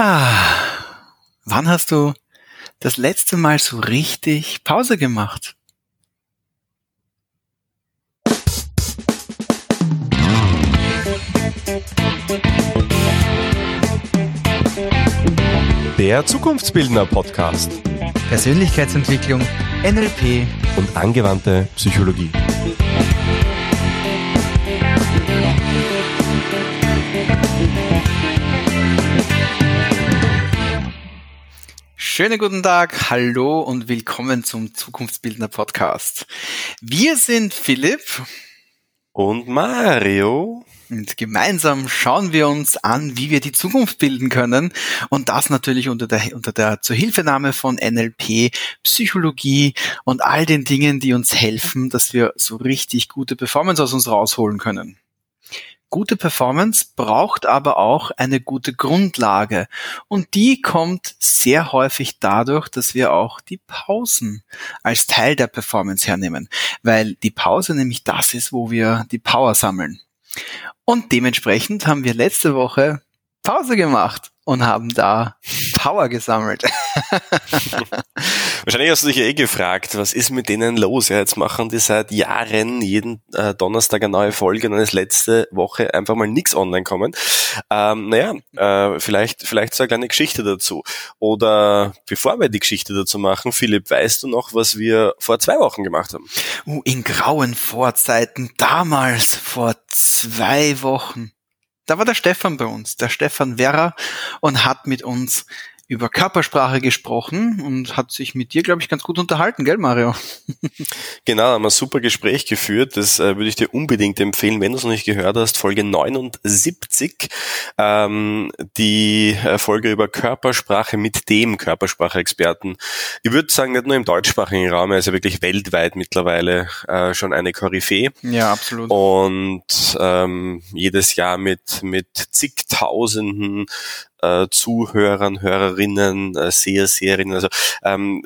Ah, wann hast du das letzte Mal so richtig Pause gemacht? Der Zukunftsbildner Podcast Persönlichkeitsentwicklung, NLP und angewandte Psychologie. Schönen guten Tag, hallo und willkommen zum Zukunftsbildner Podcast. Wir sind Philipp und Mario. Und gemeinsam schauen wir uns an, wie wir die Zukunft bilden können. Und das natürlich unter der, unter der Zuhilfenahme von NLP, Psychologie und all den Dingen, die uns helfen, dass wir so richtig gute Performance aus uns rausholen können. Gute Performance braucht aber auch eine gute Grundlage und die kommt sehr häufig dadurch, dass wir auch die Pausen als Teil der Performance hernehmen, weil die Pause nämlich das ist, wo wir die Power sammeln. Und dementsprechend haben wir letzte Woche Pause gemacht und haben da Power gesammelt. Wahrscheinlich hast du dich ja eh gefragt, was ist mit denen los? Ja, jetzt machen die seit Jahren jeden äh, Donnerstag eine neue Folge und dann ist letzte Woche einfach mal nichts online kommen. Ähm, naja, äh, vielleicht, vielleicht so eine kleine Geschichte dazu. Oder bevor wir die Geschichte dazu machen, Philipp, weißt du noch, was wir vor zwei Wochen gemacht haben? Uh, in grauen Vorzeiten, damals, vor zwei Wochen da war der Stefan bei uns, der Stefan Werra, und hat mit uns über Körpersprache gesprochen und hat sich mit dir, glaube ich, ganz gut unterhalten, gell, Mario? genau, haben ein super Gespräch geführt. Das äh, würde ich dir unbedingt empfehlen, wenn du es noch nicht gehört hast. Folge 79, ähm, die äh, Folge über Körpersprache mit dem Körpersprache-Experten. Ich würde sagen, nicht nur im deutschsprachigen Raum, er ist ja wirklich weltweit mittlerweile äh, schon eine Koryphäe. Ja, absolut. Und ähm, jedes Jahr mit, mit zigtausenden äh, Zuhörern, Hörerinnen, äh, Seher, Seherinnen. Also ähm,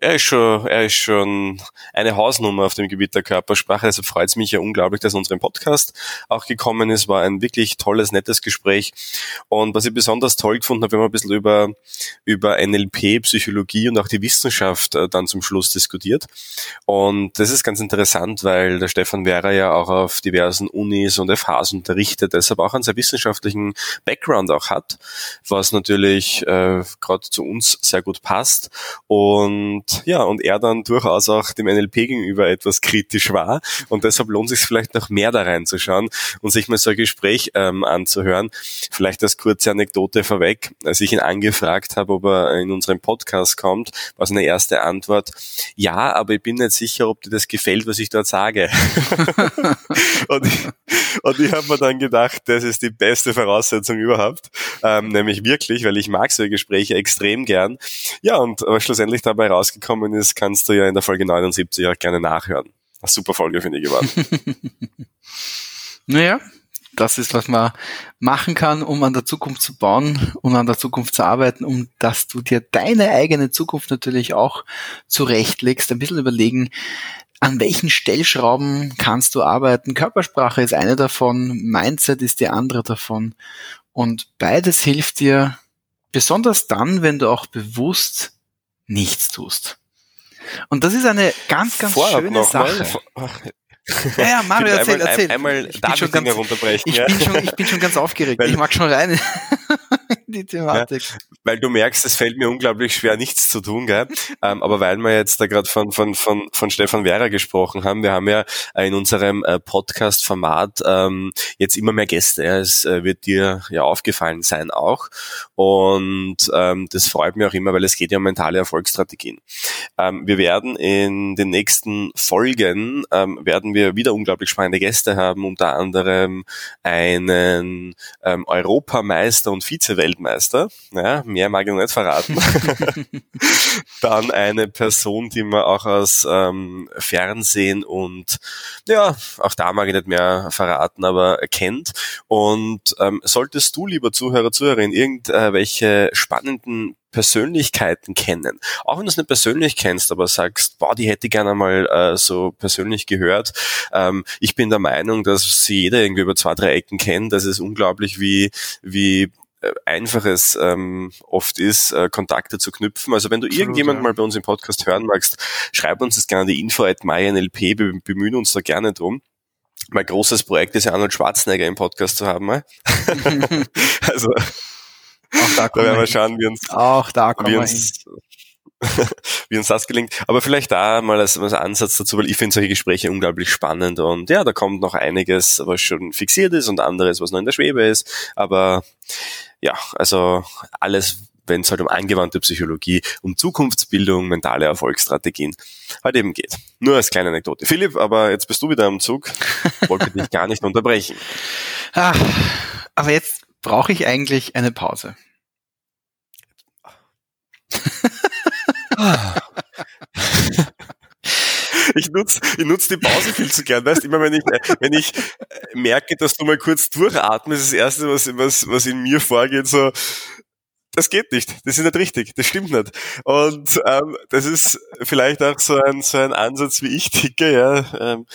er ist schon, er ist schon eine Hausnummer auf dem Gebiet der Körpersprache. Deshalb freut es mich ja unglaublich, dass er unserem Podcast auch gekommen ist. War ein wirklich tolles, nettes Gespräch. Und was ich besonders toll gefunden habe, wir haben ein bisschen über, über NLP, Psychologie und auch die Wissenschaft äh, dann zum Schluss diskutiert. Und das ist ganz interessant, weil der Stefan Vera ja auch auf diversen Unis und FHs unterrichtet, deshalb auch einen sehr wissenschaftlichen Background auch hat, was natürlich äh, gerade zu uns sehr gut passt. Und und ja, und er dann durchaus auch dem NLP gegenüber etwas kritisch war. Und deshalb lohnt es sich vielleicht noch mehr da reinzuschauen und sich mal so ein Gespräch ähm, anzuhören. Vielleicht als kurze Anekdote vorweg, als ich ihn angefragt habe, ob er in unserem Podcast kommt, war seine erste Antwort, ja, aber ich bin nicht sicher, ob dir das gefällt, was ich dort sage. und ich, und ich habe mir dann gedacht, das ist die beste Voraussetzung überhaupt, ähm, nämlich wirklich, weil ich mag solche Gespräche extrem gern. Ja, und aber schlussendlich dabei rausgekommen ist, kannst du ja in der Folge 79 auch gerne nachhören. Eine super Folge finde ich geworden. naja, das ist, was man machen kann, um an der Zukunft zu bauen und an der Zukunft zu arbeiten, um dass du dir deine eigene Zukunft natürlich auch zurechtlegst. Ein bisschen überlegen, an welchen Stellschrauben kannst du arbeiten. Körpersprache ist eine davon, Mindset ist die andere davon. Und beides hilft dir, besonders dann, wenn du auch bewusst nichts tust. Und das ist eine ganz, ganz Vorab schöne Sache. Mal. Ja, ja, Mario, erzähl, einmal, erzähl. Einmal ich, bin schon ganz, ich, ja. bin schon, ich bin schon ganz aufgeregt. Weil, ich mag schon rein in die Thematik. Ja, weil du merkst, es fällt mir unglaublich schwer, nichts zu tun, gell? ähm, aber weil wir jetzt da gerade von, von, von, von Stefan Werra gesprochen haben, wir haben ja in unserem äh, Podcast-Format ähm, jetzt immer mehr Gäste. Ja? Es äh, wird dir ja aufgefallen sein auch. Und ähm, das freut mich auch immer, weil es geht ja um mentale Erfolgsstrategien. Ähm, wir werden in den nächsten Folgen ähm, werden werden wir wieder unglaublich spannende Gäste haben, unter anderem einen ähm, Europameister und Vize-Weltmeister. Ja, mehr mag ich noch nicht verraten. Dann eine Person, die man auch aus ähm, Fernsehen und ja, auch da mag ich nicht mehr verraten, aber kennt. Und ähm, solltest du, lieber Zuhörer, Zuhörerin, irgendwelche spannenden Persönlichkeiten kennen. Auch wenn du es nicht persönlich kennst, aber sagst, boah, die hätte ich gerne mal äh, so persönlich gehört. Ähm, ich bin der Meinung, dass sie jeder irgendwie über zwei, drei Ecken kennt. Das ist unglaublich, wie, wie Einfaches ähm, oft ist, äh, Kontakte zu knüpfen. Also wenn du Absolut, irgendjemand ja. mal bei uns im Podcast hören magst, schreib uns das gerne an die info at mynlp, wir bemühen uns da gerne drum. Mein großes Projekt ist ja Arnold Schwarzenegger im Podcast zu haben. Mal. also auch da, da werden wir schauen, wie uns, auch da wie uns, wie uns das gelingt. Aber vielleicht da mal als, als Ansatz dazu, weil ich finde solche Gespräche unglaublich spannend und ja, da kommt noch einiges, was schon fixiert ist und anderes, was noch in der Schwebe ist. Aber ja, also alles, wenn es halt um angewandte Psychologie, um Zukunftsbildung, mentale Erfolgsstrategien halt eben geht. Nur als kleine Anekdote. Philipp, aber jetzt bist du wieder am Zug. Wollte dich gar nicht unterbrechen. Ah, aber jetzt brauche ich eigentlich eine Pause. ich nutze ich nutz die Pause viel zu gern. Weißt immer, wenn ich, wenn ich merke, dass du mal kurz durchatmest, das erste, was, was, was in mir vorgeht, so, das geht nicht, das ist nicht richtig, das stimmt nicht. Und ähm, das ist vielleicht auch so ein, so ein Ansatz, wie ich ticke, ja. Ähm,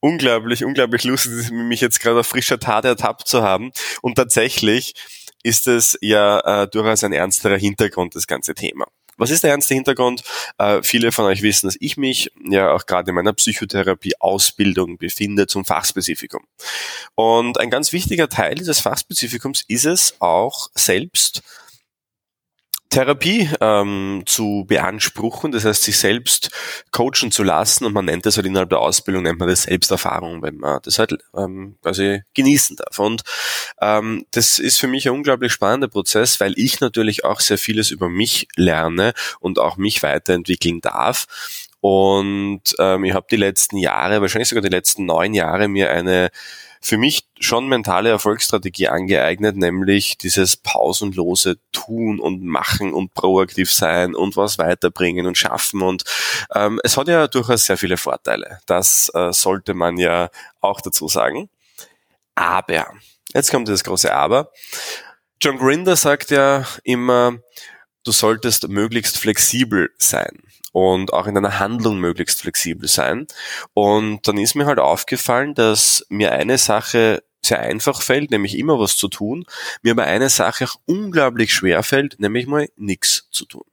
unglaublich, unglaublich lustig, mich jetzt gerade auf frischer Tat ertappt zu haben. Und tatsächlich ist es ja äh, durchaus ein ernsterer Hintergrund, das ganze Thema. Was ist der ernste Hintergrund? Äh, viele von euch wissen, dass ich mich ja auch gerade in meiner Psychotherapie-Ausbildung befinde zum Fachspezifikum. Und ein ganz wichtiger Teil dieses Fachspezifikums ist es auch selbst Therapie ähm, zu beanspruchen, das heißt sich selbst coachen zu lassen und man nennt das halt innerhalb der Ausbildung, nennt man das Selbsterfahrung, wenn man das halt ähm, quasi genießen darf. Und ähm, das ist für mich ein unglaublich spannender Prozess, weil ich natürlich auch sehr vieles über mich lerne und auch mich weiterentwickeln darf. Und ähm, ich habe die letzten Jahre, wahrscheinlich sogar die letzten neun Jahre, mir eine für mich schon mentale Erfolgsstrategie angeeignet, nämlich dieses pausenlose Tun und Machen und proaktiv sein und was weiterbringen und schaffen. Und ähm, es hat ja durchaus sehr viele Vorteile. Das äh, sollte man ja auch dazu sagen. Aber, jetzt kommt das große Aber. John Grinder sagt ja immer, du solltest möglichst flexibel sein und auch in deiner Handlung möglichst flexibel sein. Und dann ist mir halt aufgefallen, dass mir eine Sache sehr einfach fällt, nämlich immer was zu tun, mir aber eine Sache auch unglaublich schwer fällt, nämlich mal nichts zu tun.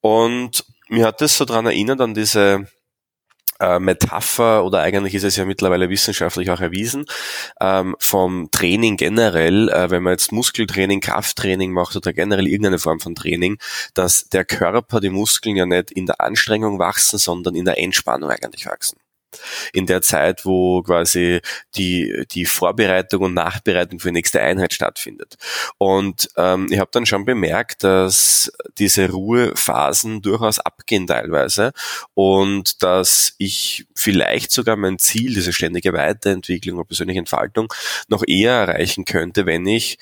Und mir hat das so dran erinnert an diese äh, Metapher oder eigentlich ist es ja mittlerweile wissenschaftlich auch erwiesen, ähm, vom Training generell, äh, wenn man jetzt Muskeltraining, Krafttraining macht oder generell irgendeine Form von Training, dass der Körper, die Muskeln ja nicht in der Anstrengung wachsen, sondern in der Entspannung eigentlich wachsen in der Zeit, wo quasi die, die Vorbereitung und Nachbereitung für die nächste Einheit stattfindet. Und ähm, ich habe dann schon bemerkt, dass diese Ruhephasen durchaus abgehen teilweise und dass ich vielleicht sogar mein Ziel, diese ständige Weiterentwicklung und persönliche Entfaltung, noch eher erreichen könnte, wenn ich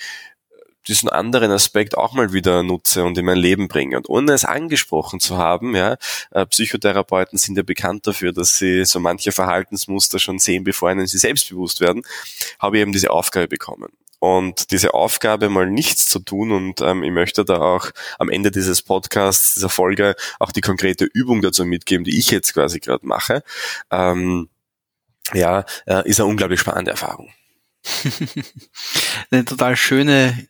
diesen anderen Aspekt auch mal wieder nutze und in mein Leben bringe. Und ohne es angesprochen zu haben, ja, äh, Psychotherapeuten sind ja bekannt dafür, dass sie so manche Verhaltensmuster schon sehen, bevor ihnen sie selbstbewusst werden, habe ich eben diese Aufgabe bekommen. Und diese Aufgabe mal nichts zu tun und ähm, ich möchte da auch am Ende dieses Podcasts, dieser Folge auch die konkrete Übung dazu mitgeben, die ich jetzt quasi gerade mache. Ähm, ja, äh, ist eine unglaublich spannende Erfahrung. eine total schöne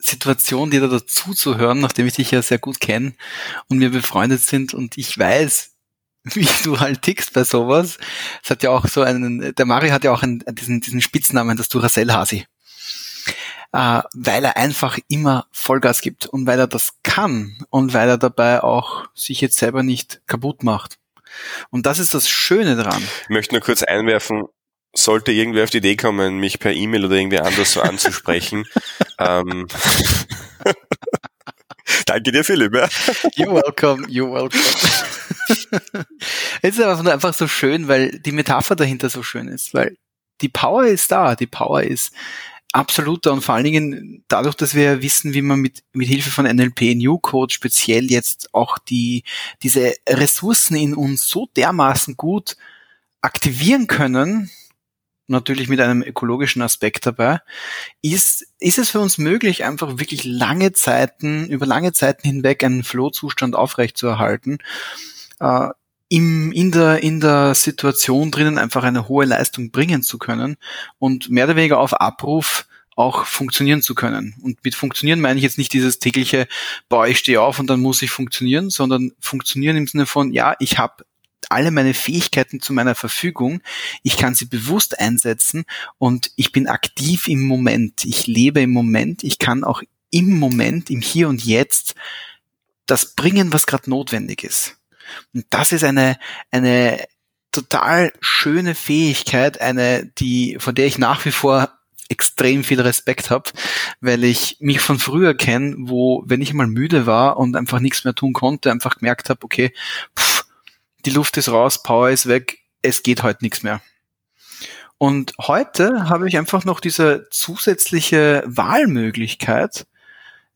Situation, dir da dazu zu hören, nachdem ich dich ja sehr gut kenne und wir befreundet sind und ich weiß, wie du halt tickst bei sowas. Es hat ja auch so einen, der Mario hat ja auch einen, diesen, diesen Spitznamen, das Duracell-Hasi. Äh, weil er einfach immer Vollgas gibt und weil er das kann und weil er dabei auch sich jetzt selber nicht kaputt macht. Und das ist das Schöne dran. Ich möchte nur kurz einwerfen, sollte irgendwer auf die Idee kommen, mich per E-Mail oder irgendwie anders so anzusprechen. ähm, Danke dir, Philipp. Ja. You're welcome, you're welcome. es ist einfach, einfach so schön, weil die Metapher dahinter so schön ist, weil die Power ist da, die Power ist absolut da und vor allen Dingen dadurch, dass wir wissen, wie man mit, mit Hilfe von NLP New Code speziell jetzt auch die, diese Ressourcen in uns so dermaßen gut aktivieren können, natürlich mit einem ökologischen Aspekt dabei, ist, ist es für uns möglich, einfach wirklich lange Zeiten, über lange Zeiten hinweg einen Flow-Zustand aufrechtzuerhalten, äh, im, in, der, in der Situation drinnen einfach eine hohe Leistung bringen zu können und mehr oder weniger auf Abruf auch funktionieren zu können. Und mit funktionieren meine ich jetzt nicht dieses tägliche, boah, ich stehe auf und dann muss ich funktionieren, sondern funktionieren im Sinne von, ja, ich habe alle meine Fähigkeiten zu meiner Verfügung. Ich kann sie bewusst einsetzen und ich bin aktiv im Moment. Ich lebe im Moment. Ich kann auch im Moment, im Hier und Jetzt das bringen, was gerade notwendig ist. Und das ist eine, eine total schöne Fähigkeit, eine, die, von der ich nach wie vor extrem viel Respekt habe, weil ich mich von früher kenne, wo, wenn ich mal müde war und einfach nichts mehr tun konnte, einfach gemerkt habe, okay, pff, die Luft ist raus, Power ist weg, es geht heute nichts mehr. Und heute habe ich einfach noch diese zusätzliche Wahlmöglichkeit.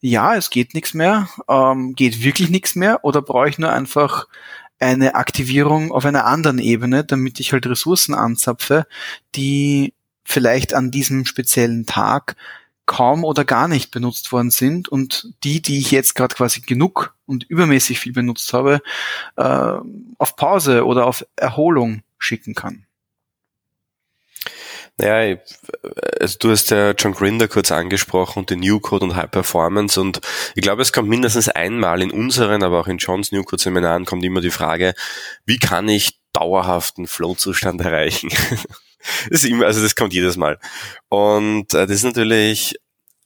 Ja, es geht nichts mehr, ähm, geht wirklich nichts mehr, oder brauche ich nur einfach eine Aktivierung auf einer anderen Ebene, damit ich halt Ressourcen anzapfe, die vielleicht an diesem speziellen Tag kaum oder gar nicht benutzt worden sind und die, die ich jetzt gerade quasi genug und übermäßig viel benutzt habe, äh, auf Pause oder auf Erholung schicken kann. Naja, also du hast ja John Grinder kurz angesprochen und den New Code und High Performance und ich glaube, es kommt mindestens einmal in unseren, aber auch in Johns New Code Seminaren kommt immer die Frage, wie kann ich dauerhaften Flow-Zustand erreichen? das ist immer, also das kommt jedes Mal. Und äh, das ist natürlich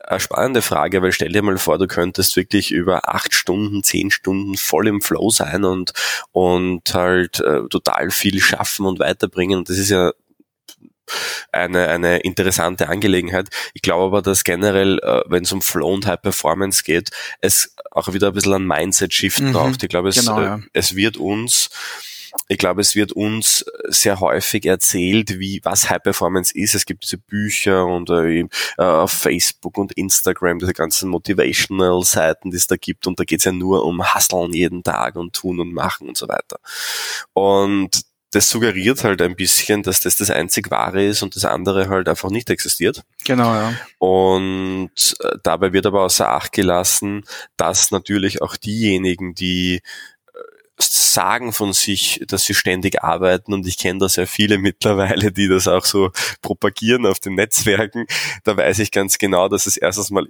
eine spannende Frage, weil stell dir mal vor, du könntest wirklich über acht Stunden, zehn Stunden voll im Flow sein und, und halt äh, total viel schaffen und weiterbringen. Und das ist ja eine, eine interessante Angelegenheit. Ich glaube aber, dass generell, äh, wenn es um Flow und High Performance geht, es auch wieder ein bisschen ein Mindset-Shift mhm, braucht. Ich glaube, es, genau, äh, ja. es wird uns ich glaube, es wird uns sehr häufig erzählt, wie was High Performance ist. Es gibt diese Bücher und äh, äh, auf Facebook und Instagram diese ganzen Motivational Seiten, die es da gibt und da geht es ja nur um Hustlen jeden Tag und tun und machen und so weiter. Und das suggeriert halt ein bisschen, dass das das einzig wahre ist und das andere halt einfach nicht existiert. Genau, ja. Und äh, dabei wird aber außer Acht gelassen, dass natürlich auch diejenigen, die sagen von sich, dass sie ständig arbeiten und ich kenne da sehr viele mittlerweile, die das auch so propagieren auf den Netzwerken. Da weiß ich ganz genau, dass es erstens mal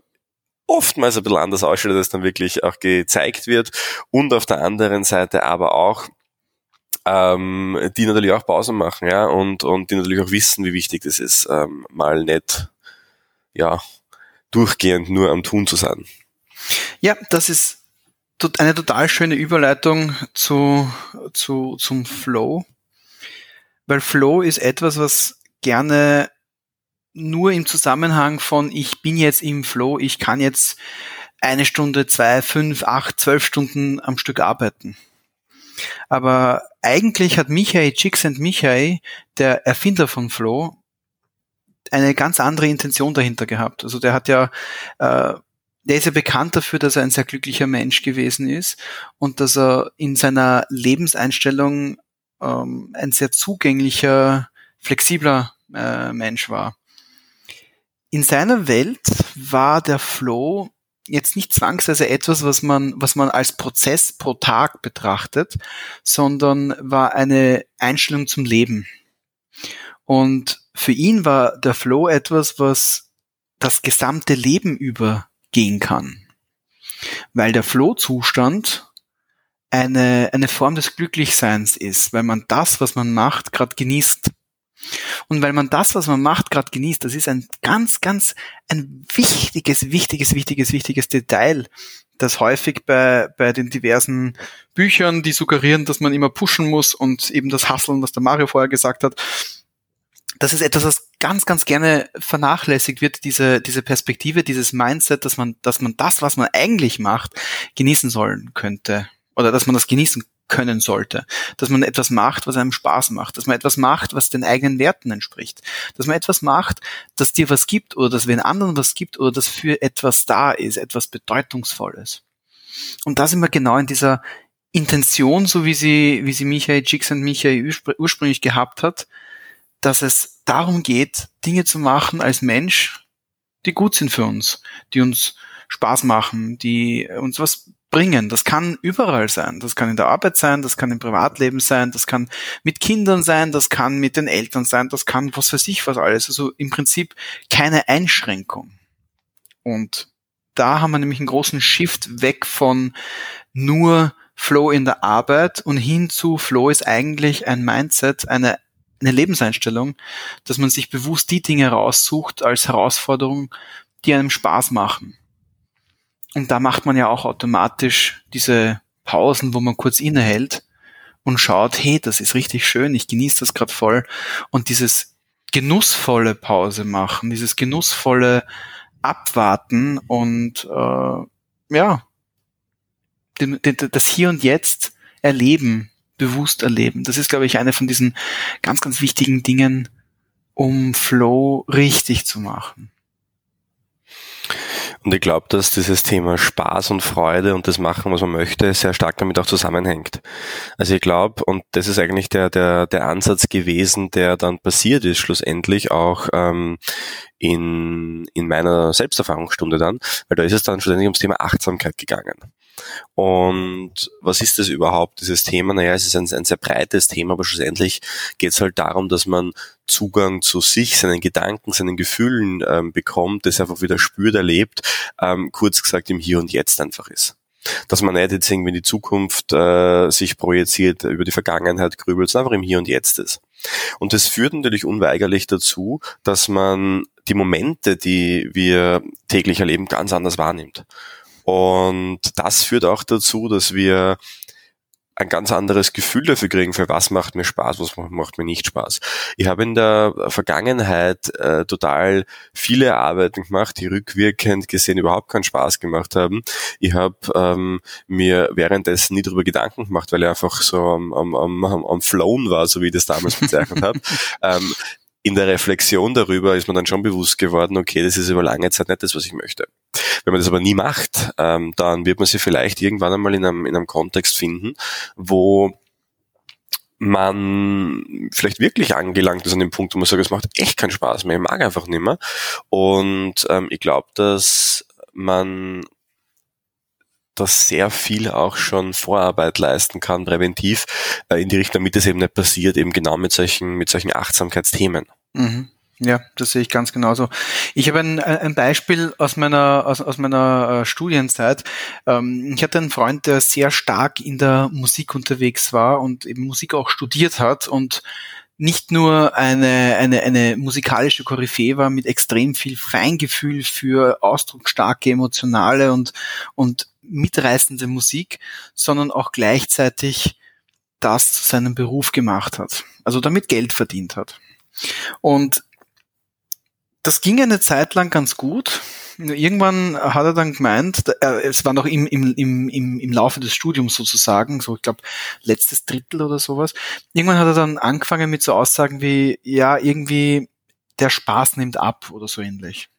oftmals ein bisschen anders ausschaut, als dann wirklich auch gezeigt wird und auf der anderen Seite aber auch ähm, die natürlich auch Pausen machen, ja, und, und die natürlich auch wissen, wie wichtig das ist, ähm, mal nicht, ja, durchgehend nur am Tun zu sein. Ja, das ist eine total schöne Überleitung zu, zu, zum Flow, weil Flow ist etwas, was gerne nur im Zusammenhang von ich bin jetzt im Flow, ich kann jetzt eine Stunde, zwei, fünf, acht, zwölf Stunden am Stück arbeiten. Aber eigentlich hat Michael Csikszentmihalyi, der Erfinder von Flow, eine ganz andere Intention dahinter gehabt. Also der hat ja, äh, der ist ja bekannt dafür, dass er ein sehr glücklicher Mensch gewesen ist und dass er in seiner Lebenseinstellung ähm, ein sehr zugänglicher, flexibler äh, Mensch war. In seiner Welt war der Flow jetzt nicht zwangsweise etwas, was man, was man als Prozess pro Tag betrachtet, sondern war eine Einstellung zum Leben. Und für ihn war der Flow etwas, was das gesamte Leben übergehen kann. Weil der Flow-Zustand eine, eine Form des Glücklichseins ist, weil man das, was man macht, gerade genießt. Und weil man das, was man macht, gerade genießt, das ist ein ganz, ganz ein wichtiges, wichtiges, wichtiges, wichtiges Detail, das häufig bei, bei den diversen Büchern, die suggerieren, dass man immer pushen muss und eben das Hasseln, was der Mario vorher gesagt hat, das ist etwas, was ganz, ganz gerne vernachlässigt wird, diese, diese Perspektive, dieses Mindset, dass man, dass man das, was man eigentlich macht, genießen sollen könnte. Oder dass man das genießen können sollte. Dass man etwas macht, was einem Spaß macht. Dass man etwas macht, was den eigenen Werten entspricht. Dass man etwas macht, das dir was gibt oder das wenn anderen was gibt oder das für etwas da ist, etwas Bedeutungsvolles. Und da sind wir genau in dieser Intention, so wie sie, wie sie Michael Jix und Michael ursprünglich gehabt hat, dass es darum geht, Dinge zu machen als Mensch, die gut sind für uns, die uns Spaß machen, die uns was bringen. Das kann überall sein. Das kann in der Arbeit sein, das kann im Privatleben sein, das kann mit Kindern sein, das kann mit den Eltern sein, das kann was weiß ich was alles. Also im Prinzip keine Einschränkung. Und da haben wir nämlich einen großen Shift weg von nur Flow in der Arbeit und hin zu Flow ist eigentlich ein Mindset, eine, eine Lebenseinstellung, dass man sich bewusst die Dinge raussucht als Herausforderung, die einem Spaß machen. Und da macht man ja auch automatisch diese Pausen, wo man kurz innehält und schaut, hey, das ist richtig schön, ich genieße das gerade voll. Und dieses genussvolle Pause machen, dieses genussvolle Abwarten und äh, ja, das Hier und Jetzt erleben, bewusst erleben. Das ist, glaube ich, eine von diesen ganz, ganz wichtigen Dingen, um Flow richtig zu machen. Und ich glaube, dass dieses Thema Spaß und Freude und das Machen, was man möchte, sehr stark damit auch zusammenhängt. Also ich glaube, und das ist eigentlich der, der, der Ansatz gewesen, der dann passiert ist, schlussendlich auch ähm, in, in meiner Selbsterfahrungsstunde dann, weil da ist es dann schlussendlich ums Thema Achtsamkeit gegangen. Und was ist das überhaupt, dieses Thema? Naja, es ist ein, ein sehr breites Thema, aber schlussendlich geht es halt darum, dass man Zugang zu sich, seinen Gedanken, seinen Gefühlen ähm, bekommt, das einfach wieder spürt, erlebt, ähm, kurz gesagt im Hier und Jetzt einfach ist dass man nicht jetzt irgendwie in die Zukunft äh, sich projiziert, über die Vergangenheit grübelt, sondern einfach im Hier und Jetzt ist. Und das führt natürlich unweigerlich dazu, dass man die Momente, die wir täglich erleben, ganz anders wahrnimmt. Und das führt auch dazu, dass wir ein ganz anderes Gefühl dafür kriegen, für was macht mir Spaß, was macht mir nicht Spaß. Ich habe in der Vergangenheit äh, total viele Arbeiten gemacht, die rückwirkend gesehen überhaupt keinen Spaß gemacht haben. Ich habe ähm, mir währenddessen nie darüber Gedanken gemacht, weil ich einfach so am, am, am, am Flown war, so wie ich das damals bezeichnet habe. Ähm, in der Reflexion darüber ist man dann schon bewusst geworden, okay, das ist über lange Zeit nicht das, was ich möchte. Wenn man das aber nie macht, ähm, dann wird man sich vielleicht irgendwann einmal in einem, in einem Kontext finden, wo man vielleicht wirklich angelangt ist an dem Punkt, wo man sagt, es macht echt keinen Spaß mehr, ich mag einfach nicht mehr. Und ähm, ich glaube, dass man dass sehr viel auch schon Vorarbeit leisten kann, präventiv, äh, in die Richtung, damit es eben nicht passiert, eben genau mit solchen, mit solchen Achtsamkeitsthemen. Mhm. Ja, das sehe ich ganz genauso. Ich habe ein, ein Beispiel aus meiner, aus, aus meiner äh, Studienzeit. Ähm, ich hatte einen Freund, der sehr stark in der Musik unterwegs war und eben Musik auch studiert hat und nicht nur eine, eine, eine musikalische Koryphäe war mit extrem viel Feingefühl für ausdrucksstarke, emotionale und, und mitreißende Musik, sondern auch gleichzeitig das zu seinem Beruf gemacht hat. Also damit Geld verdient hat. Und das ging eine Zeit lang ganz gut. Irgendwann hat er dann gemeint, es war noch im, im, im, im Laufe des Studiums sozusagen, so ich glaube letztes Drittel oder sowas. Irgendwann hat er dann angefangen mit so Aussagen wie, ja, irgendwie der Spaß nimmt ab oder so ähnlich.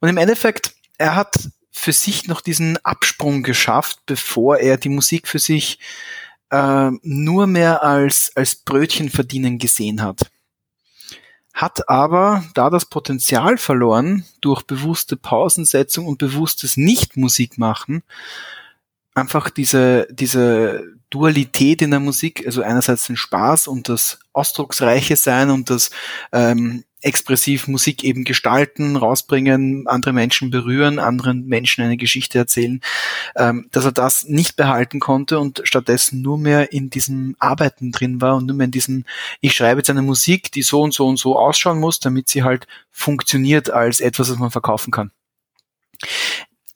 Und im Endeffekt, er hat für sich noch diesen Absprung geschafft, bevor er die Musik für sich äh, nur mehr als, als Brötchen verdienen gesehen hat hat aber da das Potenzial verloren durch bewusste Pausensetzung und bewusstes Nicht-Musik-Machen, einfach diese, diese Dualität in der Musik, also einerseits den Spaß und das ausdrucksreiche Sein und das ähm, expressiv Musik eben gestalten, rausbringen, andere Menschen berühren, anderen Menschen eine Geschichte erzählen, ähm, dass er das nicht behalten konnte und stattdessen nur mehr in diesem Arbeiten drin war und nur mehr in diesem, ich schreibe jetzt eine Musik, die so und so und so ausschauen muss, damit sie halt funktioniert als etwas, was man verkaufen kann.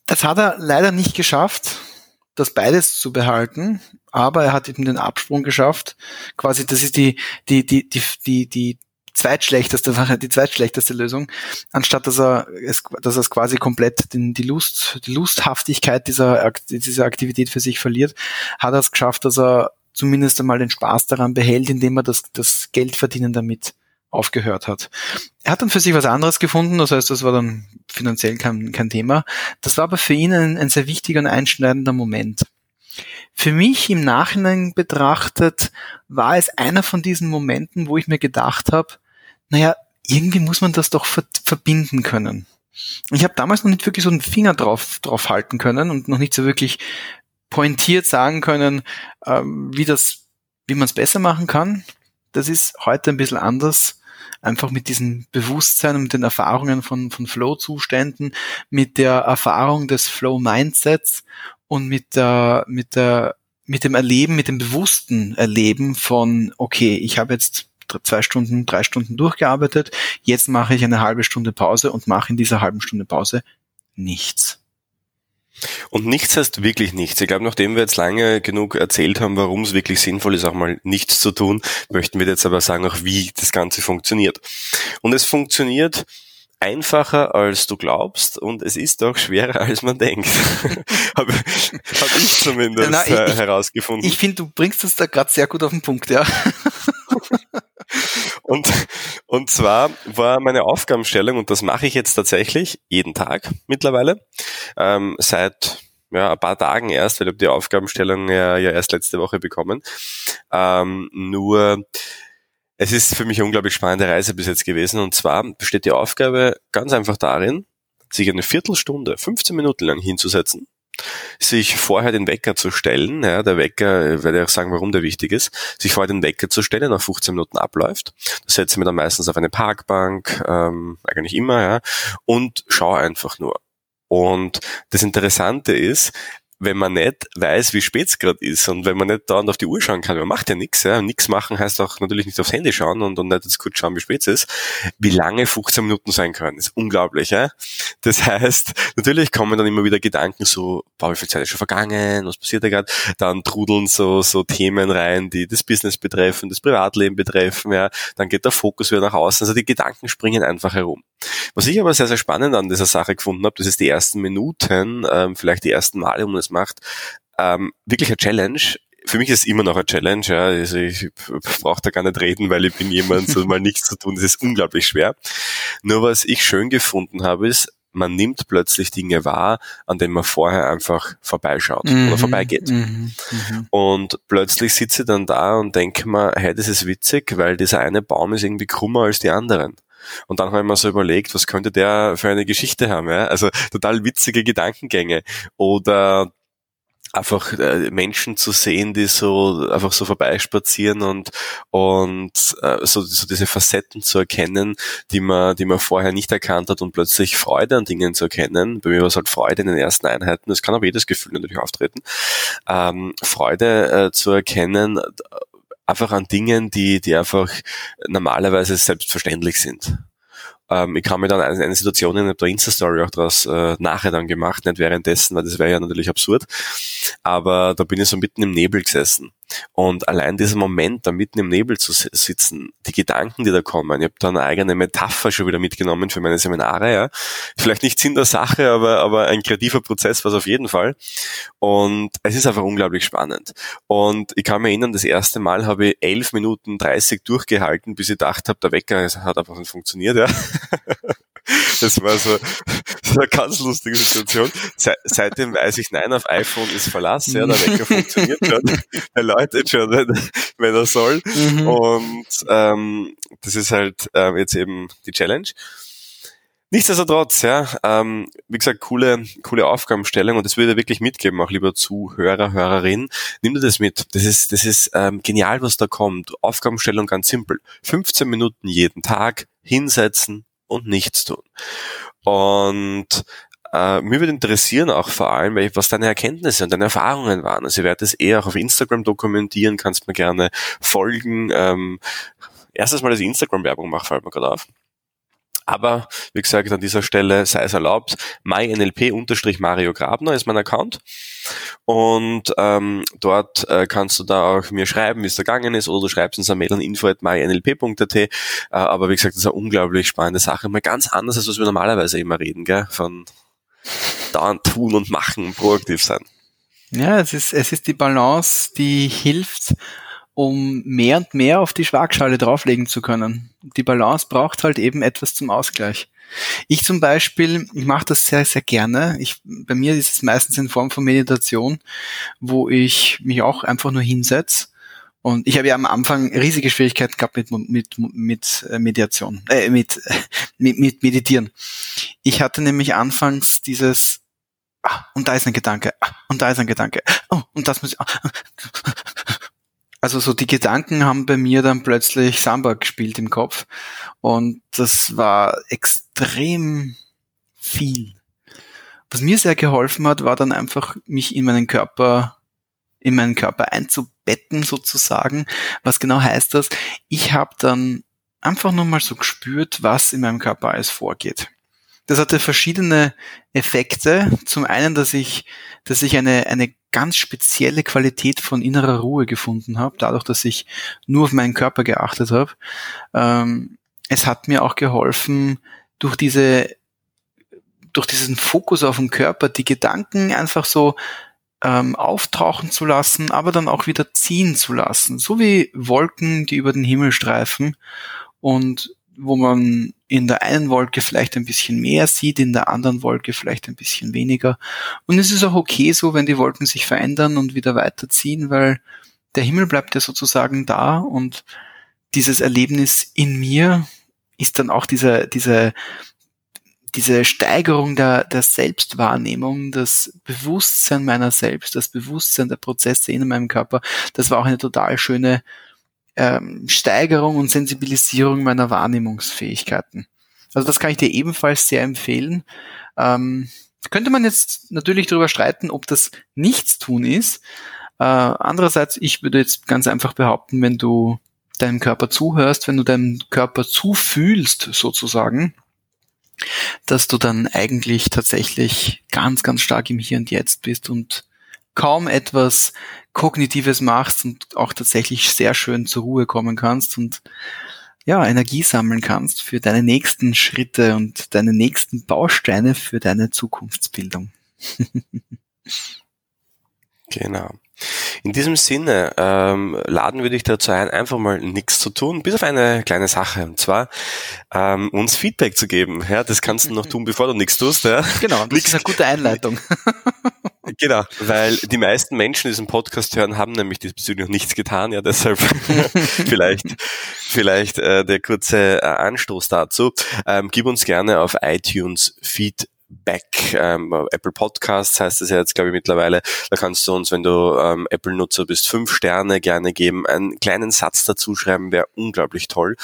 Das hat er leider nicht geschafft, das beides zu behalten, aber er hat eben den Absprung geschafft. Quasi, das ist die, die, die, die, die, die zweitschlechteste, die zweitschlechteste Lösung, anstatt dass er es, dass er es quasi komplett den, die Lust, die Lusthaftigkeit dieser, dieser Aktivität für sich verliert, hat er es geschafft, dass er zumindest einmal den Spaß daran behält, indem er das, das Geldverdienen damit aufgehört hat. Er hat dann für sich was anderes gefunden, das heißt, das war dann finanziell kein, kein Thema. Das war aber für ihn ein, ein sehr wichtiger und einschneidender Moment. Für mich im Nachhinein betrachtet war es einer von diesen Momenten, wo ich mir gedacht habe, naja, irgendwie muss man das doch ver verbinden können. Ich habe damals noch nicht wirklich so einen Finger drauf, drauf halten können und noch nicht so wirklich pointiert sagen können, ähm, wie das, wie man es besser machen kann. Das ist heute ein bisschen anders. einfach mit diesem Bewusstsein und den Erfahrungen von, von Flow-Zuständen, mit der Erfahrung des Flow-Mindsets und mit der, mit der, mit dem Erleben, mit dem bewussten Erleben von, okay, ich habe jetzt zwei Stunden, drei Stunden durchgearbeitet, jetzt mache ich eine halbe Stunde Pause und mache in dieser halben Stunde Pause nichts. Und nichts heißt wirklich nichts. Ich glaube, nachdem wir jetzt lange genug erzählt haben, warum es wirklich sinnvoll ist, auch mal nichts zu tun, möchten wir jetzt aber sagen, auch wie das Ganze funktioniert. Und es funktioniert einfacher, als du glaubst und es ist auch schwerer, als man denkt. Habe hab ich zumindest Na, ich, äh, herausgefunden. Ich finde, du bringst es da gerade sehr gut auf den Punkt, ja. und, und zwar war meine Aufgabenstellung, und das mache ich jetzt tatsächlich jeden Tag mittlerweile, ähm, seit ja, ein paar Tagen erst, weil ich habe die Aufgabenstellung ja, ja erst letzte Woche bekommen. Ähm, nur es ist für mich eine unglaublich spannende Reise bis jetzt gewesen. Und zwar besteht die Aufgabe ganz einfach darin, sich eine Viertelstunde, 15 Minuten lang hinzusetzen sich vorher den Wecker zu stellen, ja, der Wecker, werde ich auch sagen, warum der wichtig ist, sich vorher den Wecker zu stellen, nach 15 Minuten abläuft. Das setze ich mir dann meistens auf eine Parkbank, ähm, eigentlich immer, ja, und schaue einfach nur. Und das Interessante ist, wenn man nicht weiß, wie spät es gerade ist und wenn man nicht dauernd auf die Uhr schauen kann, man macht ja nichts, ja. Nichts machen heißt auch natürlich nicht aufs Handy schauen und, und nicht jetzt kurz schauen, wie spät es ist. Wie lange 15 Minuten sein können, ist unglaublich, ja. Das heißt, natürlich kommen dann immer wieder Gedanken so, boah, wie viel Zeit ist schon vergangen, was passiert da gerade? Dann trudeln so, so Themen rein, die das Business betreffen, das Privatleben betreffen, ja. Dann geht der Fokus wieder nach außen. Also die Gedanken springen einfach herum. Was ich aber sehr, sehr spannend an dieser Sache gefunden habe, das ist die ersten Minuten, ähm, vielleicht die ersten Male, wo man das macht, ähm, wirklich eine Challenge. Für mich ist es immer noch eine Challenge. Ja. Also ich brauche da gar nicht reden, weil ich bin jemand, so mal nichts zu tun. Das ist unglaublich schwer. Nur was ich schön gefunden habe, ist, man nimmt plötzlich Dinge wahr, an denen man vorher einfach vorbeischaut mhm, oder vorbeigeht. Mhm, mhm. Und plötzlich sitze ich dann da und denke mir, hey, das ist witzig, weil dieser eine Baum ist irgendwie krummer als die anderen. Und dann habe ich mir so überlegt, was könnte der für eine Geschichte haben? Ja? Also total witzige Gedankengänge. Oder einfach äh, Menschen zu sehen, die so einfach so vorbeispazieren und und äh, so, so diese Facetten zu erkennen, die man die man vorher nicht erkannt hat und plötzlich Freude an Dingen zu erkennen. Bei mir war es halt Freude in den ersten Einheiten. Das kann aber jedes Gefühl natürlich auftreten. Ähm, Freude äh, zu erkennen einfach an Dingen, die, die einfach normalerweise selbstverständlich sind. Ähm, ich kann mir dann eine, eine Situation in der Insta-Story auch daraus äh, nachher dann gemacht, nicht währenddessen, weil das wäre ja natürlich absurd. Aber da bin ich so mitten im Nebel gesessen. Und allein dieser Moment, da mitten im Nebel zu sitzen, die Gedanken, die da kommen, ich habe da eine eigene Metapher schon wieder mitgenommen für meine Seminare, ja. Vielleicht nicht Sinn der Sache, aber, aber ein kreativer Prozess war es auf jeden Fall. Und es ist einfach unglaublich spannend. Und ich kann mich erinnern, das erste Mal habe ich elf Minuten dreißig durchgehalten, bis ich gedacht habe, der Wecker hat einfach nicht funktioniert, ja. Das war so, so eine ganz lustige Situation. Se seitdem weiß ich, nein, auf iPhone ist Verlass, ja, der Wecker funktioniert schon, er läutet schon, wenn, wenn er soll. Mhm. Und ähm, das ist halt ähm, jetzt eben die Challenge. Nichtsdestotrotz, ja, ähm, wie gesagt, coole, coole Aufgabenstellung und das würde ich wirklich mitgeben, auch lieber Zuhörer, Hörerin. Nimm dir das mit. Das ist, das ist ähm, genial, was da kommt. Aufgabenstellung ganz simpel. 15 Minuten jeden Tag hinsetzen, und nichts tun. Und äh, mir würde interessieren auch vor allem, was deine Erkenntnisse und deine Erfahrungen waren. Also ich werde das eher auch auf Instagram dokumentieren, kannst mir gerne folgen. Ähm, erstes Mal, dass ich Instagram-Werbung mache, fällt mir gerade auf. Aber wie gesagt, an dieser Stelle sei es erlaubt, mynlp-mario Grabner ist mein Account. Und ähm, dort äh, kannst du da auch mir schreiben, wie es da gegangen ist, oder du schreibst uns eine Mail an info.mynlp.at. Äh, aber wie gesagt, das ist eine unglaublich spannende Sache. Mal ganz anders, als was wir normalerweise immer reden, gell? Von dauernd tun und machen, proaktiv sein. Ja, es ist, es ist die Balance, die hilft, um mehr und mehr auf die Schwagschale drauflegen zu können. Die Balance braucht halt eben etwas zum Ausgleich. Ich zum Beispiel, ich mache das sehr, sehr gerne. Ich, bei mir ist es meistens in Form von Meditation, wo ich mich auch einfach nur hinsetze. Und ich habe ja am Anfang riesige Schwierigkeiten gehabt mit, mit, mit äh, Mediation, äh, mit, mit, mit Meditieren. Ich hatte nämlich anfangs dieses, ah, und da ist ein Gedanke, ah, und da ist ein Gedanke, oh, und das muss ich, ah, also so die Gedanken haben bei mir dann plötzlich Samba gespielt im Kopf und das war extrem viel. Was mir sehr geholfen hat, war dann einfach mich in meinen Körper in meinen Körper einzubetten sozusagen. Was genau heißt das? Ich habe dann einfach nur mal so gespürt, was in meinem Körper alles vorgeht. Das hatte verschiedene Effekte. Zum einen, dass ich, dass ich eine, eine ganz spezielle Qualität von innerer Ruhe gefunden habe, dadurch, dass ich nur auf meinen Körper geachtet habe. Ähm, es hat mir auch geholfen, durch diese, durch diesen Fokus auf den Körper, die Gedanken einfach so ähm, auftauchen zu lassen, aber dann auch wieder ziehen zu lassen. So wie Wolken, die über den Himmel streifen und wo man in der einen Wolke vielleicht ein bisschen mehr sieht, in der anderen Wolke vielleicht ein bisschen weniger. Und es ist auch okay so, wenn die Wolken sich verändern und wieder weiterziehen, weil der Himmel bleibt ja sozusagen da und dieses Erlebnis in mir ist dann auch diese, diese, diese Steigerung der, der Selbstwahrnehmung, das Bewusstsein meiner selbst, das Bewusstsein der Prozesse in meinem Körper, das war auch eine total schöne ähm, Steigerung und Sensibilisierung meiner Wahrnehmungsfähigkeiten. Also das kann ich dir ebenfalls sehr empfehlen. Ähm, könnte man jetzt natürlich darüber streiten, ob das Nichtstun ist. Äh, andererseits, ich würde jetzt ganz einfach behaupten, wenn du deinem Körper zuhörst, wenn du deinem Körper zufühlst sozusagen, dass du dann eigentlich tatsächlich ganz, ganz stark im Hier und Jetzt bist und kaum etwas Kognitives machst und auch tatsächlich sehr schön zur Ruhe kommen kannst und ja, Energie sammeln kannst für deine nächsten Schritte und deine nächsten Bausteine für deine Zukunftsbildung. genau. In diesem Sinne ähm, laden wir dich dazu ein, einfach mal nichts zu tun, bis auf eine kleine Sache, und zwar ähm, uns Feedback zu geben. Ja, das kannst du noch tun, bevor du nichts tust. Ja. Genau, das ist eine gute Einleitung. Genau, weil die meisten Menschen, die diesen Podcast hören, haben nämlich diesbezüglich noch nichts getan, ja, deshalb vielleicht, vielleicht äh, der kurze äh, Anstoß dazu. Ähm, gib uns gerne auf iTunes Feedback Back, ähm, Apple Podcasts heißt es ja jetzt, glaube ich, mittlerweile. Da kannst du uns, wenn du ähm, Apple-Nutzer bist, fünf Sterne gerne geben. Einen kleinen Satz dazu schreiben wäre unglaublich toll.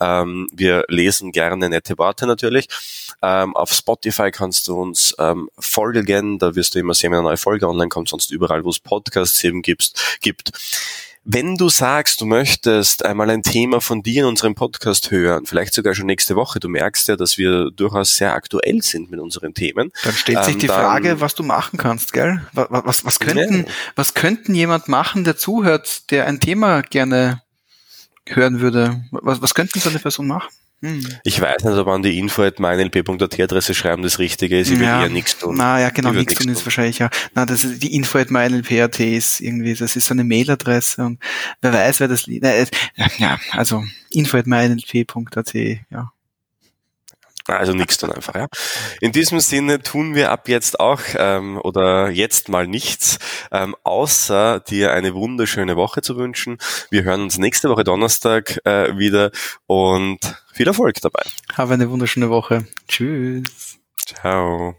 Ähm, wir lesen gerne nette Worte natürlich. Ähm, auf Spotify kannst du uns ähm, folgen. Da wirst du immer sehen, wenn eine neue Folge online kommt, sonst überall, wo es Podcasts eben gibt. gibt. Wenn du sagst, du möchtest einmal ein Thema von dir in unserem Podcast hören, vielleicht sogar schon nächste Woche, du merkst ja, dass wir durchaus sehr aktuell sind mit unseren Themen. Dann stellt sich ähm, die Frage, was du machen kannst, gell? Was, was, was könnten, ja. was könnten jemand machen, der zuhört, der ein Thema gerne hören würde? Was, was könnten so eine Person machen? Hm. Ich weiß nicht, ob an die info at meinlp.at Adresse schreiben das Richtige ist. Ich will ja. eher nichts tun. Na ja, genau, nichts tun, ist wahrscheinlich ja. Na, das ist die info at meinlp.at ist irgendwie, das ist so eine Mailadresse und wer weiß, wer das liest. Ja, also info at meinlp.at, ja. Also nichts tun einfach, ja. In diesem Sinne tun wir ab jetzt auch ähm, oder jetzt mal nichts, ähm, außer dir eine wunderschöne Woche zu wünschen. Wir hören uns nächste Woche Donnerstag äh, wieder und viel Erfolg dabei. Habe eine wunderschöne Woche. Tschüss. Ciao.